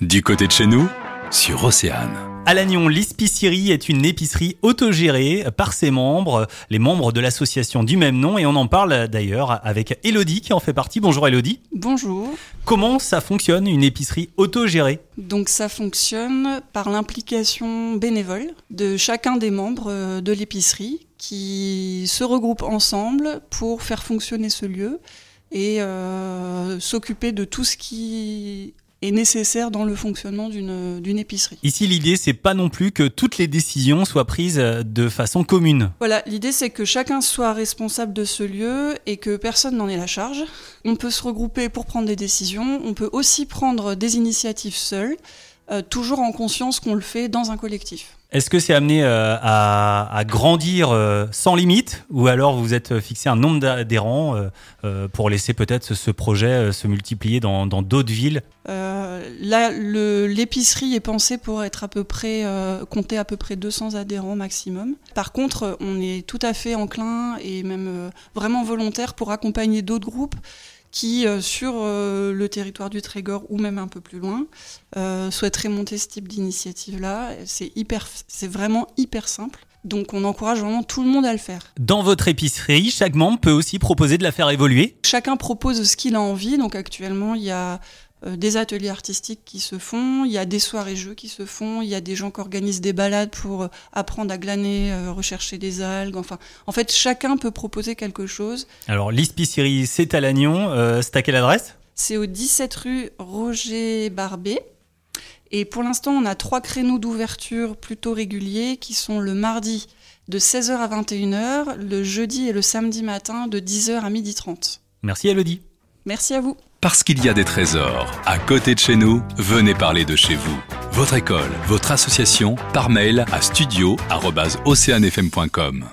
Du côté de chez nous, sur Océane. À Lannion, l'Espicerie est une épicerie autogérée par ses membres, les membres de l'association du même nom, et on en parle d'ailleurs avec Elodie qui en fait partie. Bonjour Elodie. Bonjour. Comment ça fonctionne une épicerie autogérée? Donc ça fonctionne par l'implication bénévole de chacun des membres euh, de l'épicerie qui se regroupent ensemble pour faire fonctionner ce lieu et euh, s'occuper de tout ce qui est nécessaire dans le fonctionnement d'une d'une épicerie. Ici, l'idée, c'est pas non plus que toutes les décisions soient prises de façon commune. Voilà, l'idée c'est que chacun soit responsable de ce lieu et que personne n'en ait la charge. On peut se regrouper pour prendre des décisions, on peut aussi prendre des initiatives seules, euh, toujours en conscience qu'on le fait dans un collectif. Est-ce que c'est amené euh, à, à grandir euh, sans limite ou alors vous êtes fixé un nombre d'adhérents pour laisser peut-être ce, projet se multiplier dans d'autres villes? Là, l'épicerie est pensée pour être à peu près, compter à peu près 200 adhérents maximum. Par contre, on est tout à fait enclin et même vraiment volontaire pour accompagner d'autres groupes qui, euh, sur euh, le territoire du Trégor ou même un peu plus loin, euh, souhaiteraient monter ce type d'initiative-là. C'est hyper, c'est vraiment hyper simple. Donc, on encourage vraiment tout le monde à le faire. Dans votre épicerie, chaque membre peut aussi proposer de la faire évoluer? Chacun propose ce qu'il a envie. Donc actuellement, il y a des ateliers artistiques qui se font, il y a des soirées jeux qui se font, il y a des gens qui organisent des balades pour euh, apprendre à glaner, euh, rechercher des algues. Enfin, en fait, chacun peut proposer quelque chose. Alors, l'Espicerie, c'est à Lannion. Euh, c'est à quelle adresse? C'est au 17 rue Roger Barbet. Et pour l'instant, on a trois créneaux d'ouverture plutôt réguliers qui sont le mardi de 16h à 21h, le jeudi et le samedi matin de 10h à 12h30. Merci Elodie. Merci à vous. Parce qu'il y a des trésors à côté de chez nous, venez parler de chez vous. Votre école, votre association, par mail à studio.oceanfm.com.